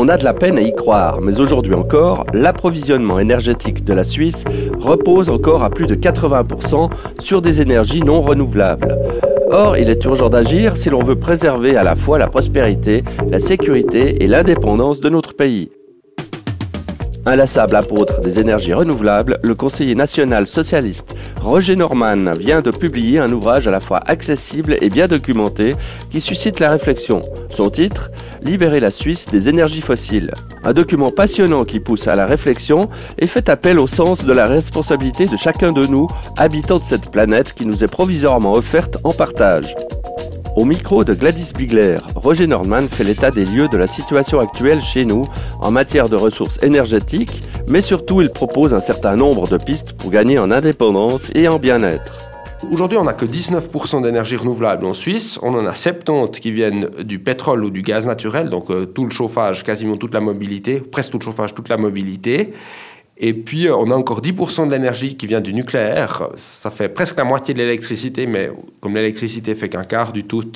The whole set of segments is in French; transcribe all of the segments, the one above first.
On a de la peine à y croire, mais aujourd'hui encore, l'approvisionnement énergétique de la Suisse repose encore à plus de 80% sur des énergies non renouvelables. Or, il est urgent d'agir si l'on veut préserver à la fois la prospérité, la sécurité et l'indépendance de notre pays. Inlassable apôtre des énergies renouvelables, le conseiller national socialiste Roger Norman vient de publier un ouvrage à la fois accessible et bien documenté qui suscite la réflexion. Son titre Libérer la Suisse des énergies fossiles. Un document passionnant qui pousse à la réflexion et fait appel au sens de la responsabilité de chacun de nous, habitants de cette planète qui nous est provisoirement offerte en partage. Au micro de Gladys Bigler, Roger Norman fait l'état des lieux de la situation actuelle chez nous en matière de ressources énergétiques, mais surtout il propose un certain nombre de pistes pour gagner en indépendance et en bien-être. Aujourd'hui, on n'a que 19% d'énergie renouvelable en Suisse. On en a 70 qui viennent du pétrole ou du gaz naturel, donc euh, tout le chauffage, quasiment toute la mobilité, presque tout le chauffage, toute la mobilité. Et puis, euh, on a encore 10% de l'énergie qui vient du nucléaire. Ça fait presque la moitié de l'électricité, mais comme l'électricité fait qu'un quart du tout,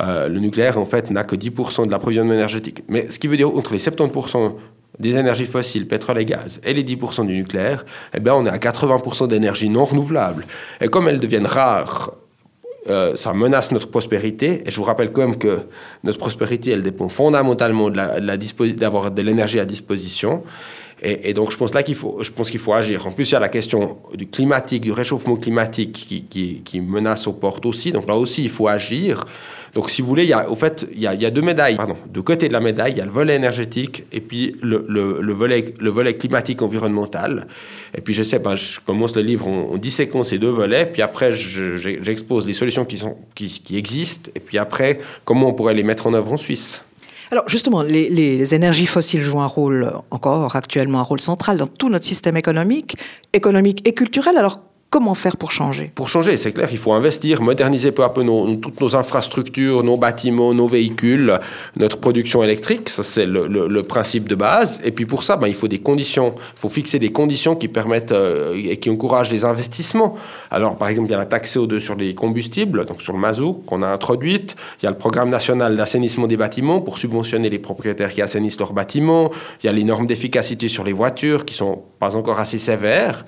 euh, le nucléaire, en fait, n'a que 10% de l'approvisionnement énergétique. Mais ce qui veut dire, entre les 70% des énergies fossiles, pétrole et gaz, et les 10% du nucléaire, eh bien, on est à 80% d'énergie non renouvelable. Et comme elles deviennent rares, euh, ça menace notre prospérité. Et je vous rappelle quand même que notre prospérité, elle dépend fondamentalement d'avoir de l'énergie à disposition. Et, donc, je pense là qu'il faut, je pense qu'il faut agir. En plus, il y a la question du climatique, du réchauffement climatique qui, qui, menace aux portes aussi. Donc là aussi, il faut agir. Donc, si vous voulez, il y a, au fait, il y a, il y a deux médailles. Pardon. De côté de la médaille, il y a le volet énergétique et puis le, le, le volet, le volet climatique environnemental. Et puis, je sais, ben, je commence le livre en, en disséquant ces deux volets. Puis après, j'expose les solutions qui, sont, qui, qui existent. Et puis après, comment on pourrait les mettre en œuvre en Suisse. Alors justement, les, énergies fossiles jouent un rôle encore actuellement un rôle central dans tout notre système économique, économique et culturel. Comment faire pour changer? Pour changer, c'est clair, il faut investir, moderniser peu à peu toutes nos infrastructures, nos bâtiments, nos véhicules, notre production électrique. Ça, c'est le, principe de base. Et puis pour ça, ben, il faut des conditions. Il faut fixer des conditions qui permettent euh, et qui encouragent les investissements. Alors, par exemple, il y a la taxe CO2 sur les combustibles, donc sur le mazout, qu'on a introduite. Il y a le programme national d'assainissement des bâtiments pour subventionner les propriétaires qui assainissent leurs bâtiments. Il y a les normes d'efficacité sur les voitures qui sont pas encore assez sévères.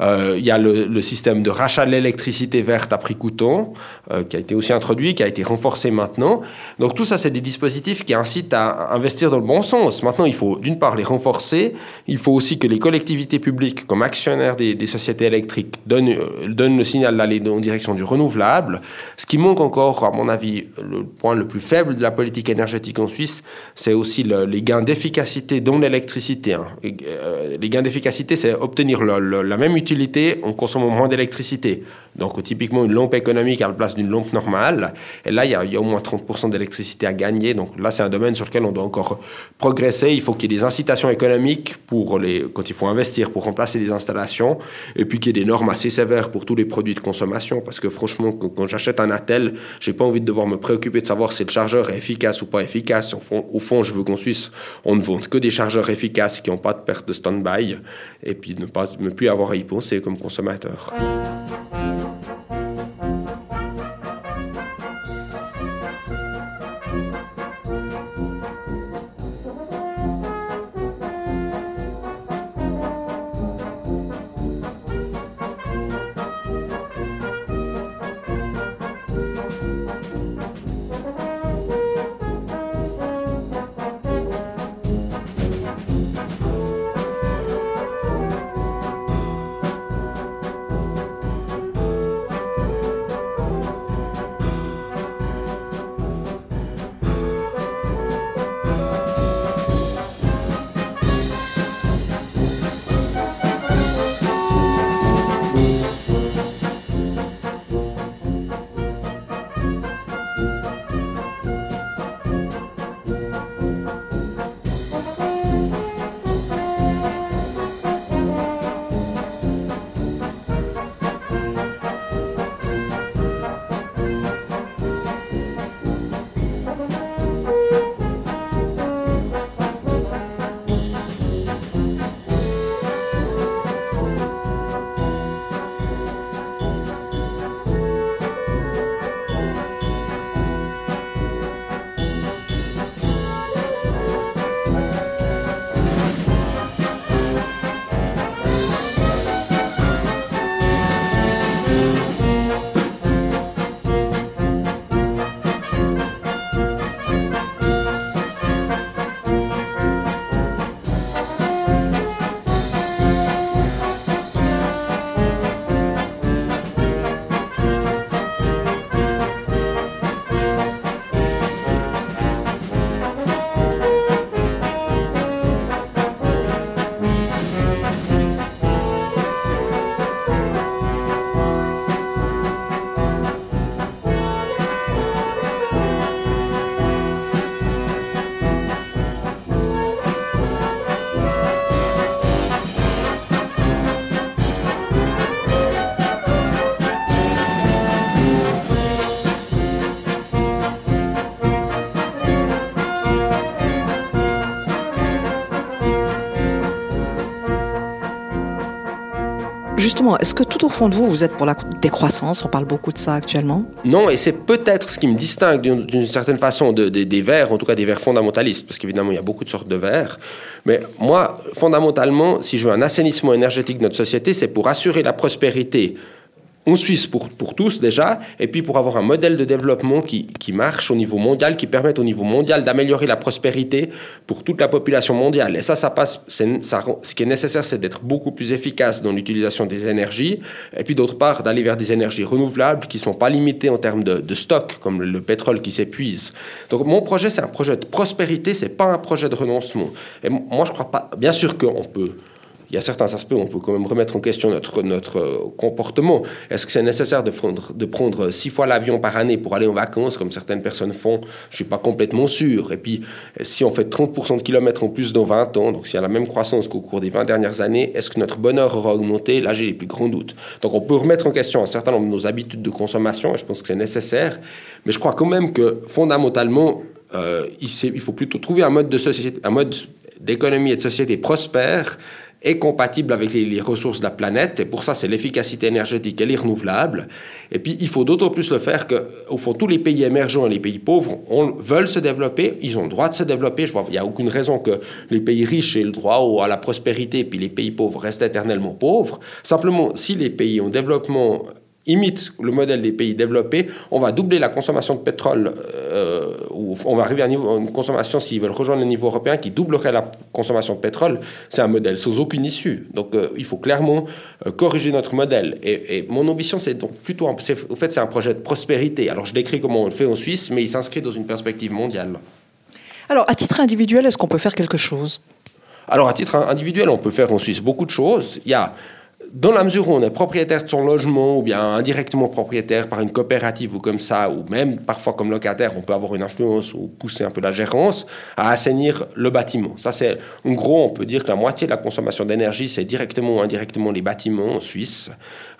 Euh, il y a le, système de rachat de l'électricité verte à prix coûtant, euh, qui a été aussi introduit, qui a été renforcé maintenant. Donc tout ça, c'est des dispositifs qui incitent à investir dans le bon sens. Maintenant, il faut d'une part les renforcer, il faut aussi que les collectivités publiques, comme actionnaires des, sociétés électriques, donnent, euh, donnent le signal d'aller en direction du renouvelable. Ce qui manque encore, à mon avis, le point le plus faible de la politique énergétique en Suisse, c'est aussi les gains d'efficacité dans l'électricité. Hein. les gains d'efficacité, c'est obtenir la même utilité on consomme moins d'électricité. Donc, typiquement, une lampe économique à la place d'une lampe normale. Et là, il y, a, au moins 30% d'électricité à gagner. Donc, là, c'est un domaine sur lequel on doit encore progresser. Il faut qu'il y ait des incitations économiques pour les, quand il faut investir pour remplacer des installations. Et puis qu'il y ait des normes assez sévères pour tous les produits de consommation. Parce que, franchement, quand, j'achète un attel, j'ai pas envie de devoir me préoccuper de savoir si le chargeur est efficace ou pas efficace. Au fond, je veux qu'en Suisse, on ne vende que des chargeurs efficaces qui n'ont pas de perte de stand-by. Et puis, ne pas ne plus avoir à y penser comme consommateur. Thank you. Justement, est-ce que tout au fond de vous, vous êtes pour la décroissance? On parle beaucoup de ça actuellement. Non, et c'est peut-être ce qui me distingue d'une certaine façon des verts, en tout cas des verts fondamentalistes, parce qu'évidemment, il y a beaucoup de sortes de verts. Mais moi, fondamentalement, si je veux un assainissement énergétique de notre société, c'est pour assurer la prospérité en Suisse pour, pour tous déjà, et puis pour avoir un modèle de développement qui, qui marche au niveau mondial, qui permette au niveau mondial d'améliorer la prospérité pour toute la population mondiale. Et ça, ça passe, ce qui est nécessaire, c'est d'être beaucoup plus efficace dans l'utilisation des énergies, et puis d'autre part, d'aller vers des énergies renouvelables qui ne sont pas limitées en termes de, de stock, comme le pétrole qui s'épuise. Donc mon projet, c'est un projet de prospérité, c'est pas un projet de renoncement. Et moi, je crois pas, bien sûr qu'on peut il y a certains aspects où on peut quand même remettre en question notre, notre euh, comportement. Est-ce que c'est nécessaire de prendre, de prendre six fois l'avion par année pour aller en vacances, comme certaines personnes font? Je ne suis pas complètement sûr. Et puis, si on fait 30% de kilomètres en plus dans 20 ans, donc s'il y a la même croissance qu'au cours des 20 dernières années, est-ce que notre bonheur aura augmenté? Là, j'ai les plus grands doutes. Donc, on peut remettre en question un certain nombre de nos habitudes de consommation, et je pense que c'est nécessaire. Mais je crois quand même que, fondamentalement, euh, il, il, faut plutôt trouver un mode de société, un mode d'économie et de société prospère est compatible avec les, ressources de la planète. Et pour ça, c'est l'efficacité énergétique et les renouvelables. Et puis, il faut d'autant plus le faire qu'au fond, tous les pays émergents et les pays pauvres veulent se développer. Ils ont le droit de se développer. Je vois, il n'y a aucune raison que les pays riches aient le droit à la prospérité, puis les pays pauvres restent éternellement pauvres. Simplement, si les pays en développement imite le modèle des pays développés, on va doubler la consommation de pétrole, euh, ou on va arriver à une consommation, s'ils veulent rejoindre le niveau européen, qui doublerait la consommation de pétrole. C'est un modèle sans aucune issue. Donc euh, il faut clairement euh, corriger notre modèle. Et, mon ambition, c'est donc plutôt, en fait, c'est un projet de prospérité. Alors je décris comment on le fait en Suisse, mais il s'inscrit dans une perspective mondiale. Alors à titre individuel, est-ce qu'on peut faire quelque chose? Alors, à titre individuel, on peut faire en Suisse beaucoup de choses. Il y a dans la mesure où on est propriétaire de son logement ou bien indirectement propriétaire par une coopérative ou comme ça, ou même parfois comme locataire, on peut avoir une influence ou pousser un peu la gérance à assainir le bâtiment. Ça, c'est en gros, on peut dire que la moitié de la consommation d'énergie, c'est directement ou indirectement les bâtiments en Suisse.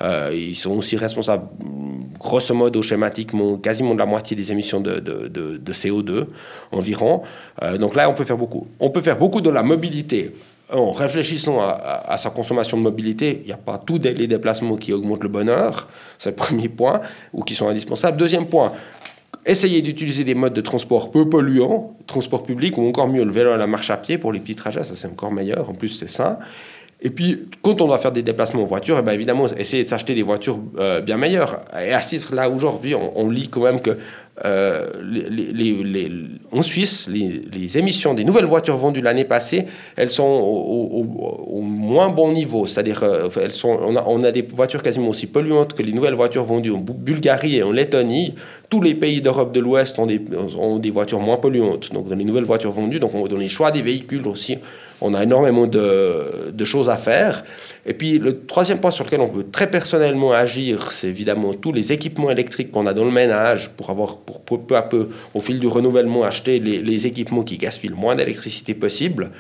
Euh, ils sont aussi responsables, grosso modo, schématiquement, quasiment de la moitié des émissions de, de, de, CO2 environ. Euh, donc là, on peut faire beaucoup. On peut faire beaucoup de la mobilité en réfléchissant à, sa consommation de mobilité, il n'y a pas tous les déplacements qui augmentent le bonheur, c'est le premier point, ou qui sont indispensables. Deuxième point, essayer d'utiliser des modes de transport peu polluants, transport public, ou encore mieux le vélo à la marche à pied pour les petits trajets, ça c'est encore meilleur, en plus c'est sain. Et puis, quand on doit faire des déplacements en voiture, eh bien évidemment, essayer de s'acheter des voitures euh, bien meilleures. Et à titre-là, aujourd'hui, on, lit quand même que euh, en Suisse, les, émissions des nouvelles voitures vendues l'année passée, elles sont au, moins bon niveau. C'est-à-dire, euh, elles sont, on a, des voitures quasiment aussi polluantes que les nouvelles voitures vendues en Bulgarie et en Lettonie. Tous les pays d'Europe de l'Ouest ont des, ont des voitures moins polluantes. Donc, dans les nouvelles voitures vendues, donc dans les choix des véhicules aussi, on a énormément de, choses à faire. Et puis le troisième point sur lequel on peut très personnellement agir, c'est évidemment tous les équipements électriques qu'on a dans le ménage pour avoir, pour peu à peu, au fil du renouvellement, acheter les, équipements qui gaspillent le moins d'électricité possible.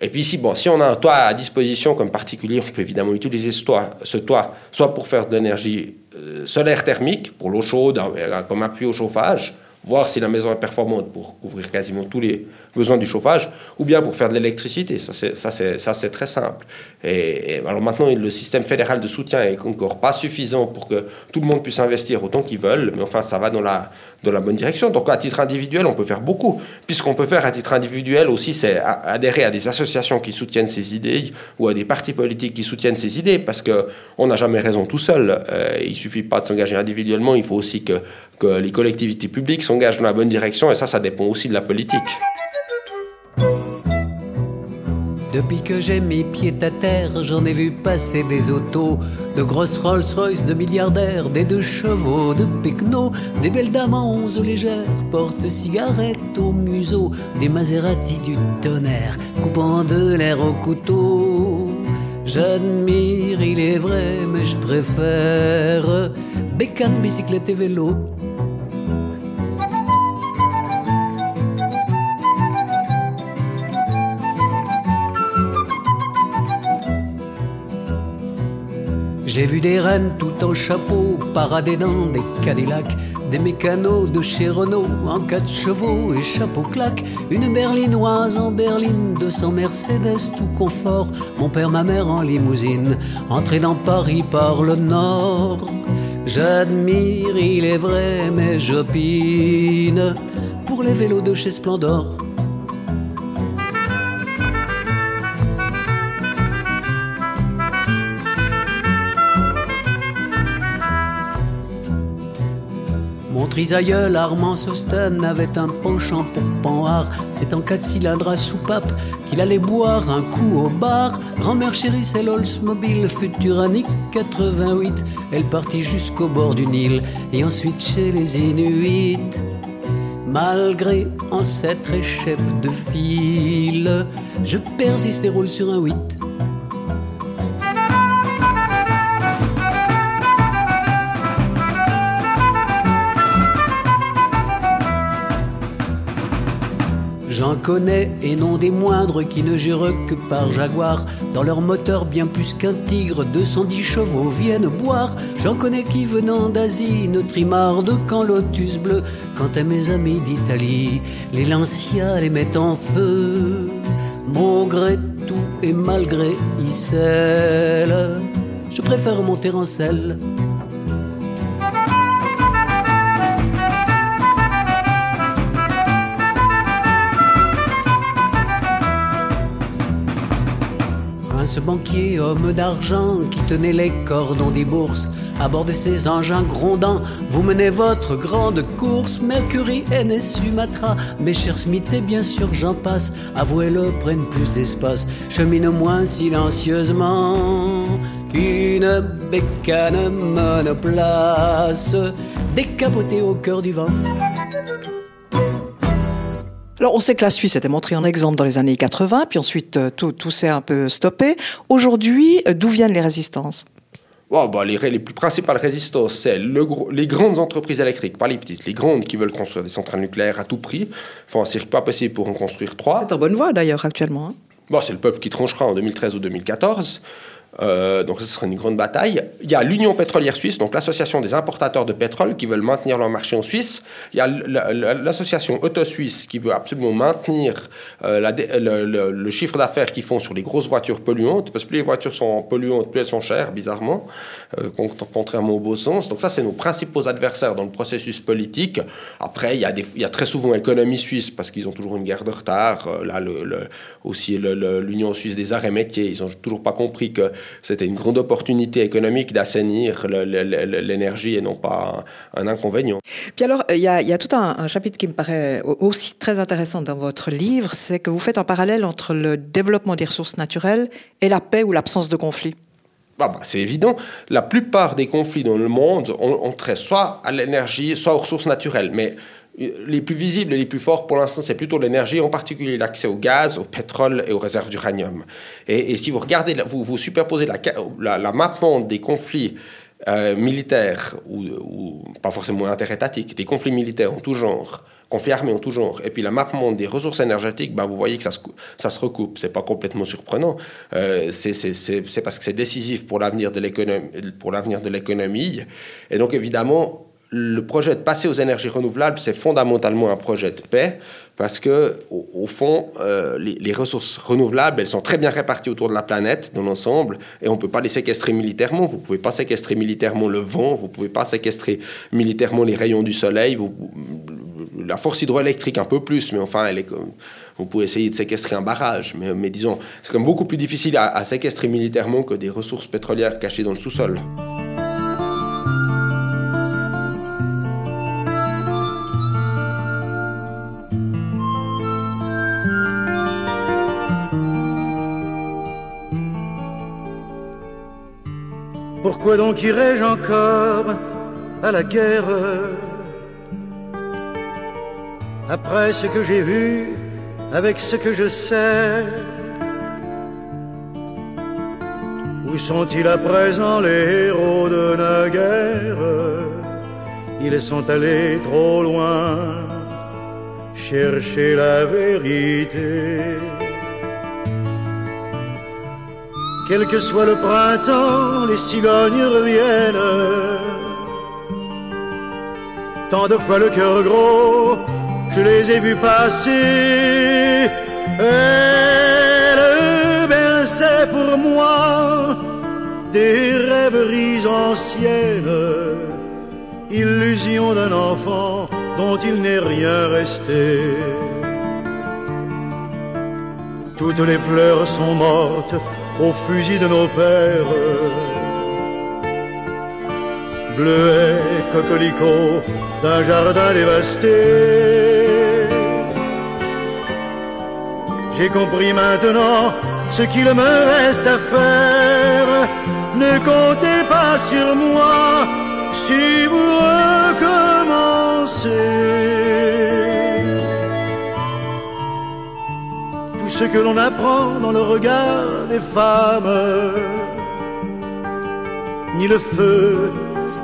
Et puis si, bon, si on a un toit à disposition comme particulier, on peut évidemment utiliser ce toit, soit pour faire de l'énergie euh, solaire thermique, pour l'eau chaude, comme appui au chauffage, voir si la maison est performante pour couvrir quasiment tous les besoins du chauffage, ou bien pour faire de l'électricité. Ça, c'est très simple. Et, alors maintenant, le système fédéral de soutien est encore pas suffisant pour que tout le monde puisse investir autant qu'ils veulent, mais enfin, ça va dans la, dans la bonne direction. Donc, à titre individuel, on peut faire beaucoup. Puisqu'on peut faire à titre individuel aussi, c'est adhérer à des associations qui soutiennent ces idées ou à des partis politiques qui soutiennent ces idées, parce qu'on n'a jamais raison tout seul. Euh, il suffit pas de s'engager individuellement, il faut aussi que, que les collectivités publiques s'engagent dans la bonne direction, et ça, ça dépend aussi de la politique. Depuis que j'ai mis pied à terre, j'en ai vu passer des autos, de grosses Rolls-Royce, de milliardaires, des deux chevaux, de Pecno, des belles dames en onze légères, porte-cigarettes au museau, des Maserati du tonnerre, coupant de l'air au couteau. J'admire, il est vrai, mais je préfère bécane, bicyclette et vélo J'ai vu des reines tout en chapeau parader dans des Cadillacs, des mécanos de chez Renault en quatre chevaux et chapeau claque, une berlinoise en berline, 200 Mercedes tout confort, mon père, ma mère en limousine, entré dans Paris par le nord. J'admire, il est vrai, mais j'opine pour les vélos de chez Splendor. Armand Sostan avait un penchant pour Panhard. C'est en quatre cylindres à soupape qu'il allait boire un coup au bar. Grand-mère chérie, c'est l'Oldsmobile Futuranique 88. Elle partit jusqu'au bord du Nil et ensuite chez les Inuits. Malgré ancêtre et chef de file, je persiste et roule sur un 8. Connais et non des moindres qui ne jurent que par Jaguar. Dans leur moteur bien plus qu'un tigre, 210 chevaux viennent boire. J'en connais qui venant d'Asie ne trimardent qu'en lotus bleu. Quant à mes amis d'Italie, les Lancia les mettent en feu. Mon gré tout et malgré Issel, je préfère monter en selle. Ce banquier, homme d'argent, qui tenait les cordons des bourses, à bord de ses engins grondants, vous menez votre grande course. Mercury, NS, Sumatra, mes chers Smith et bien sûr j'en passe, avouez-le, prennent plus d'espace, cheminent moins silencieusement qu'une bécane monoplace, décapotée au cœur du vent. Alors, on sait que la Suisse était montrée en exemple dans les années 80, puis ensuite euh, tout, tout s'est un peu stoppé. Aujourd'hui, euh, d'où viennent les résistances? Oh, bah, les, les, plus principales résistances, c'est le, les grandes entreprises électriques, pas les petites, les grandes qui veulent construire des centrales nucléaires à tout prix. Enfin, c'est pas possible pour en construire trois. C'est en bonne voie d'ailleurs actuellement. Hein. Bon, c'est le peuple qui tranchera en 2013 ou 2014. Euh, donc ce sera une grande bataille. Il y a l'Union pétrolière suisse, donc l'association des importateurs de pétrole qui veulent maintenir leur marché en Suisse. Il y a l'association Auto Suisse qui veut absolument maintenir euh, le, chiffre d'affaires qu'ils font sur les grosses voitures polluantes, parce que plus les voitures sont polluantes, plus elles sont chères, bizarrement, euh, contrairement au beau sens. Donc ça, c'est nos principaux adversaires dans le processus politique. Après, il y a, très souvent l'économie suisse, parce qu'ils ont toujours une guerre de retard. Là, le, aussi l'Union suisse des arts et métiers, ils n'ont toujours pas compris que c'était une grande opportunité économique d'assainir l'énergie et non pas un, inconvénient. Puis alors, il y a, tout un, chapitre qui me paraît aussi très intéressant dans votre livre, c'est que vous faites un parallèle entre le développement des ressources naturelles et la paix ou l'absence de conflit. Bah, bah, c'est évident. La plupart des conflits dans le monde ont, ont trait soit à l'énergie, soit aux ressources naturelles. Mais les plus visibles et les plus forts pour l'instant, c'est plutôt l'énergie, en particulier l'accès au gaz, au pétrole et aux réserves d'uranium. Et, si vous regardez, vous, superposez la, la, map monde des conflits euh, militaires, ou, pas forcément interétatiques, des conflits militaires en tout genre, conflits armés en tout genre, et puis la map monde des ressources énergétiques, ben vous voyez que ça se, ça se recoupe. C'est pas complètement surprenant. Euh, c'est parce que c'est décisif pour l'avenir de l'économie. Et donc évidemment, le projet de passer aux énergies renouvelables, c'est fondamentalement un projet de paix, parce que au, fond, euh, les, ressources renouvelables, elles sont très bien réparties autour de la planète, dans l'ensemble, et on ne peut pas les séquestrer militairement. Vous ne pouvez pas séquestrer militairement le vent, vous ne pouvez pas séquestrer militairement les rayons du soleil, la force hydroélectrique un peu plus, mais enfin, vous pouvez essayer de séquestrer un barrage, mais, disons, c'est quand même beaucoup plus difficile à séquestrer militairement que des ressources pétrolières cachées dans le sous-sol. Pourquoi donc irais-je encore à la guerre? Après ce que j'ai vu, avec ce que je sais, où sont-ils à présent les héros de la guerre? Ils sont allés trop loin chercher la vérité. Quel que soit le printemps, les cigognes reviennent. tant de fois le cœur gros, je les ai vus passer. Elle berçait pour moi des rêveries anciennes, illusion d'un enfant dont il n'est rien resté. Toutes les fleurs sont mortes au fusil de nos pères. Bleuets, coquelicots d'un jardin dévasté. J'ai compris maintenant ce qu'il me reste à faire. Ne comptez pas sur moi si vous recommencez. Ce que l'on apprend dans le regard des femmes, ni le feu,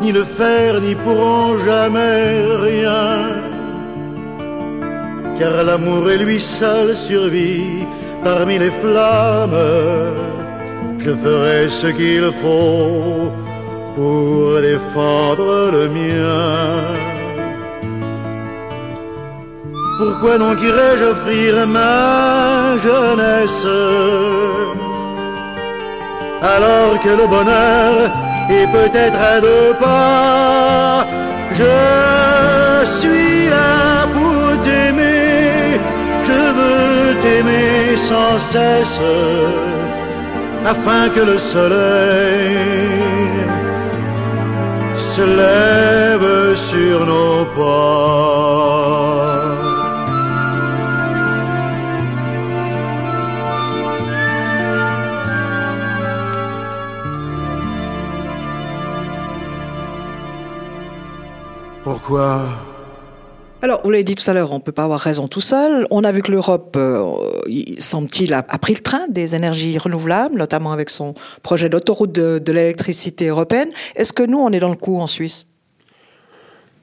ni le fer n'y pourront jamais rien. Car l'amour est lui seul survit parmi les flammes. Je ferai ce qu'il faut pour défendre le mien. Pourquoi donc irais-je offrir ma jeunesse? Alors que le bonheur est peut-être à deux pas Je suis là pour t'aimer, je veux t'aimer sans cesse afin que le soleil se lève sur nos pas. Alors, vous l'avez dit tout à l'heure, on ne peut pas avoir raison tout seul. On a vu que l'Europe, euh, il- semble-t-il, a, a pris le train des énergies renouvelables, notamment avec son projet d'autoroute de, de l'électricité européenne. Est-ce que nous, on est dans le coup en Suisse?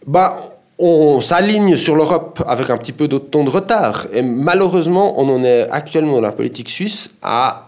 Bah, on s'aligne sur l'Europe avec un petit peu de temps de retard. Et malheureusement, on en est actuellement dans la politique suisse à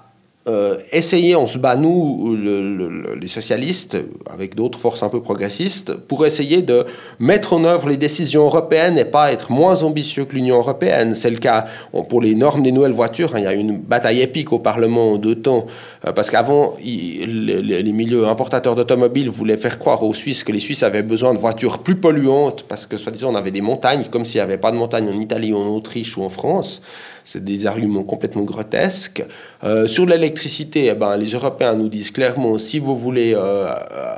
euh, essayer, on se bat nous, le- le- le- les socialistes, avec d'autres forces un peu progressistes, pour essayer de mettre en œuvre les décisions européennes et pas être moins ambitieux que l'Union européenne. C'est le cas pour les normes des nouvelles voitures. hein. il y a eu une bataille épique au Parlement en deux temps, euh, parce qu'avant, les milieux importateurs d'automobiles voulaient faire croire aux Suisses que les Suisses avaient besoin de voitures plus polluantes, parce que soi-disant on avait des montagnes, comme s'il n'y avait pas de montagnes en Italie, en Autriche ou en France. C'est des arguments complètement grotesques. Euh, sur l'électricité, eh ben, les Européens nous disent clairement, si vous voulez euh,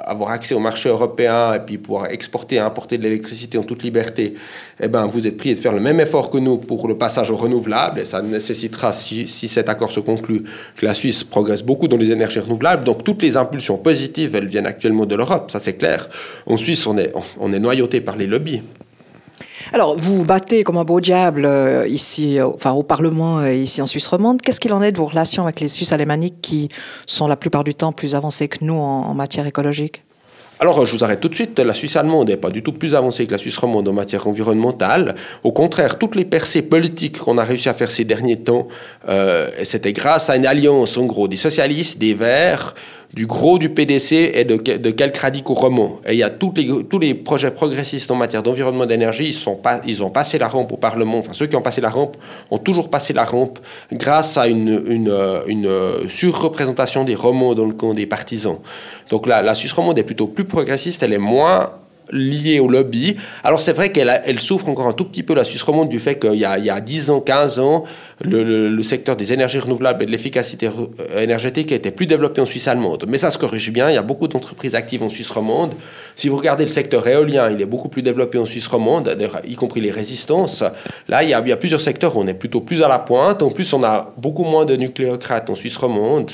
avoir accès au marché européen et puis pouvoir exporter et importer de l'électricité en toute liberté, eh ben, vous êtes prié de faire le même effort que nous pour le passage aux renouvelables. Et ça nécessitera, si, si cet accord se conclut, que la Suisse progresse beaucoup dans les énergies renouvelables. Donc toutes les impulsions positives, elles viennent actuellement de l'Europe, ça c'est clair. En Suisse, on est, on est noyauté par les lobbies. Alors, vous vous battez comme un beau diable euh, ici, euh, enfin au Parlement euh, ici en Suisse romande. Qu'est-ce qu'il en est de vos relations avec les Suisses alémaniques qui sont la plupart du temps plus avancés que nous en, en matière écologique? Alors, je vous arrête tout de suite. La Suisse allemande n'est pas du tout plus avancée que la Suisse romande en matière environnementale. Au contraire, toutes les percées politiques qu'on a réussi à faire ces derniers temps, euh, c'était grâce à une alliance, en gros, des socialistes, des Verts, du gros du PDC et de, de radicaux romans. Et il y a tous les, tous les projets progressistes en matière d'environnement d'énergie, ils, ils ont passé la rampe au Parlement. Enfin, ceux qui ont passé la rampe ont toujours passé la rampe grâce à une, une, euh, euh, surreprésentation des romans dans le camp des partisans. Donc la, la Suisse romande est plutôt plus progressiste, elle est moins liée au lobby. Alors c'est vrai qu'elle elle souffre encore un tout petit peu, la Suisse romande, du fait qu'il y a, y a 10 ans, 15 ans, le, le- secteur des énergies renouvelables et de l'efficacité euh, énergétique était plus développé en Suisse allemande. Mais ça se corrige bien, il y a beaucoup d'entreprises actives en Suisse romande. Si vous regardez le secteur éolien, il est beaucoup plus développé en Suisse romande, y compris les résistances. Là, il y, a, il y a plusieurs secteurs où on est plutôt plus à la pointe. En plus, on a beaucoup moins de nucléocrates en Suisse romande.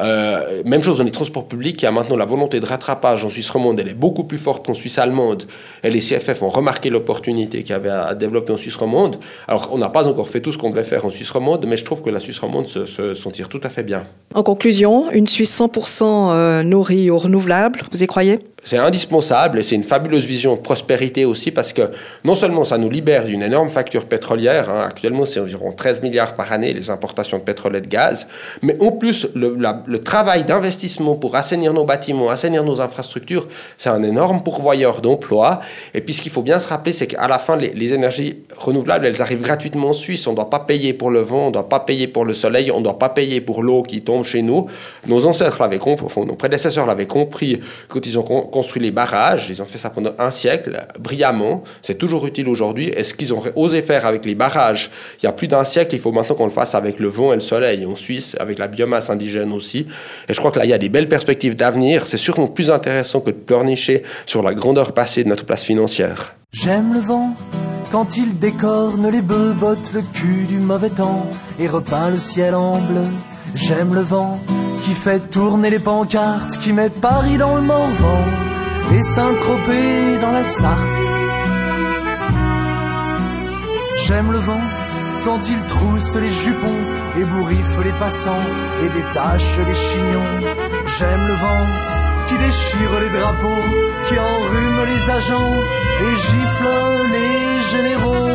Euh, même chose dans les transports publics, il y a maintenant la volonté de rattrapage en Suisse romande, elle est beaucoup plus forte qu'en Suisse allemande. Et les CFF ont remarqué l'opportunité qu'il y avait à développer en Suisse romande. Alors, on n'a pas encore fait tout ce qu'on devait faire en Suisse romande, mais je trouve que la Suisse romande se, se- s'en tout à fait bien. En conclusion, une Suisse 100% euh, nourrie aux renouvelables, vous y croyez? C'est indispensable et c'est une fabuleuse vision de prospérité aussi parce que non seulement ça nous libère d'une énorme facture pétrolière, hein, actuellement c'est environ 13 milliards par année les importations de pétrole et de gaz, mais en plus le, travail d'investissement pour assainir nos bâtiments, assainir nos infrastructures, c'est un énorme pourvoyeur d'emplois. Et puis ce qu'il faut bien se rappeler, c'est qu'à la fin, les, énergies renouvelables, elles arrivent gratuitement en Suisse. On ne doit pas payer pour le vent, on ne doit pas payer pour le soleil, on ne doit pas payer pour l'eau qui tombe chez nous. Nos ancêtres l'avaient compris, enfin, nos prédécesseurs l'avaient compris quand ils ont construit les barrages. Ils ont fait ça pendant un siècle, brillamment. C'est toujours utile aujourd'hui. Et ce qu'ils ont osé faire avec les barrages? Il y a plus d'un siècle, il faut maintenant qu'on le fasse avec le vent et le soleil. En Suisse, avec la biomasse indigène aussi. Et je crois que là, il y a des belles perspectives d'avenir. C'est sûrement plus intéressant que de pleurnicher sur la grandeur passée de notre place financière. J'aime le vent quand il décorne les bœufs, botte le cul du mauvais temps et repeint le ciel en bleu. J'aime le vent qui fait tourner les pancartes, qui met Paris dans le Morvan et Saint-Tropez dans la Sarthe. J'aime le vent quand il trousse les jupons et bourriffe les passants et détache les chignons. J'aime le vent qui déchire les drapeaux, qui enrhume les agents et gifle les généraux.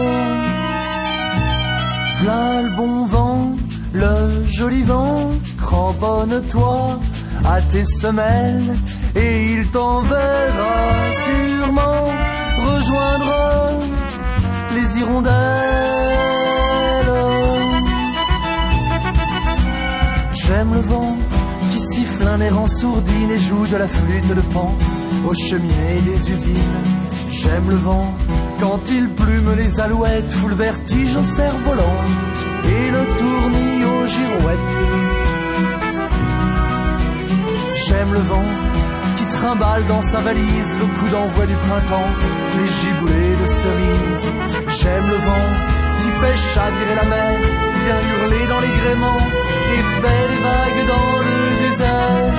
V'là le bon vent, le joli vent, cramponne-toi à tes semelles et il t'enverra sûrement rejoindre les hirondelles. J'aime le vent qui siffle un air sourdine et joue de la flûte de pan aux cheminées des usines. J'aime le vent quand il plume les alouettes, fout le vertige au cerf-volant et le tournis aux girouettes. J'aime le vent qui trimballe dans sa valise le coup d'envoi du printemps, les giboulées de cerises. J'aime le vent qui fait chavirer la mer, vient hurler dans les gréements et fait des vagues dans le désert.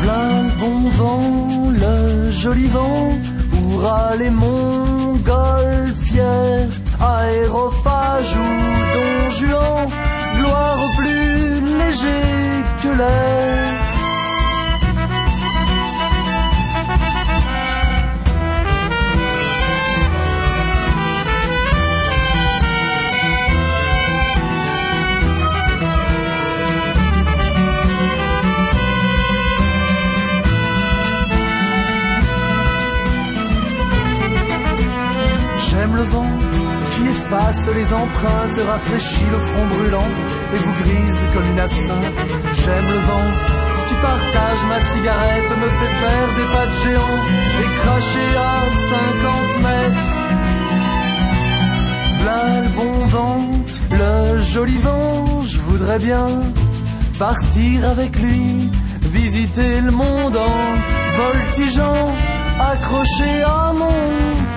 V'là bon vent, le joli vent, hurrah les montgolfières, aérophage ou don juan, gloire au plus léger que l'air. Efface les empreintes, rafraîchit le front brûlant et vous grise comme une absinthe. J'aime le vent qui partage ma cigarette, me fait faire des pas de géant et cracher à 50 mètres. V'là le bon vent, le joli vent, je voudrais bien partir avec lui, visiter le monde en voltigeant, accroché à mon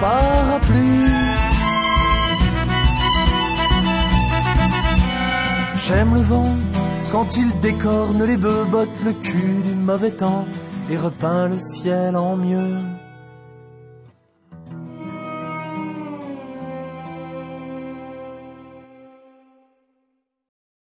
parapluie. J'aime le vent quand il décorne les bœufs, le cul du mauvais temps et repeint le ciel en mieux.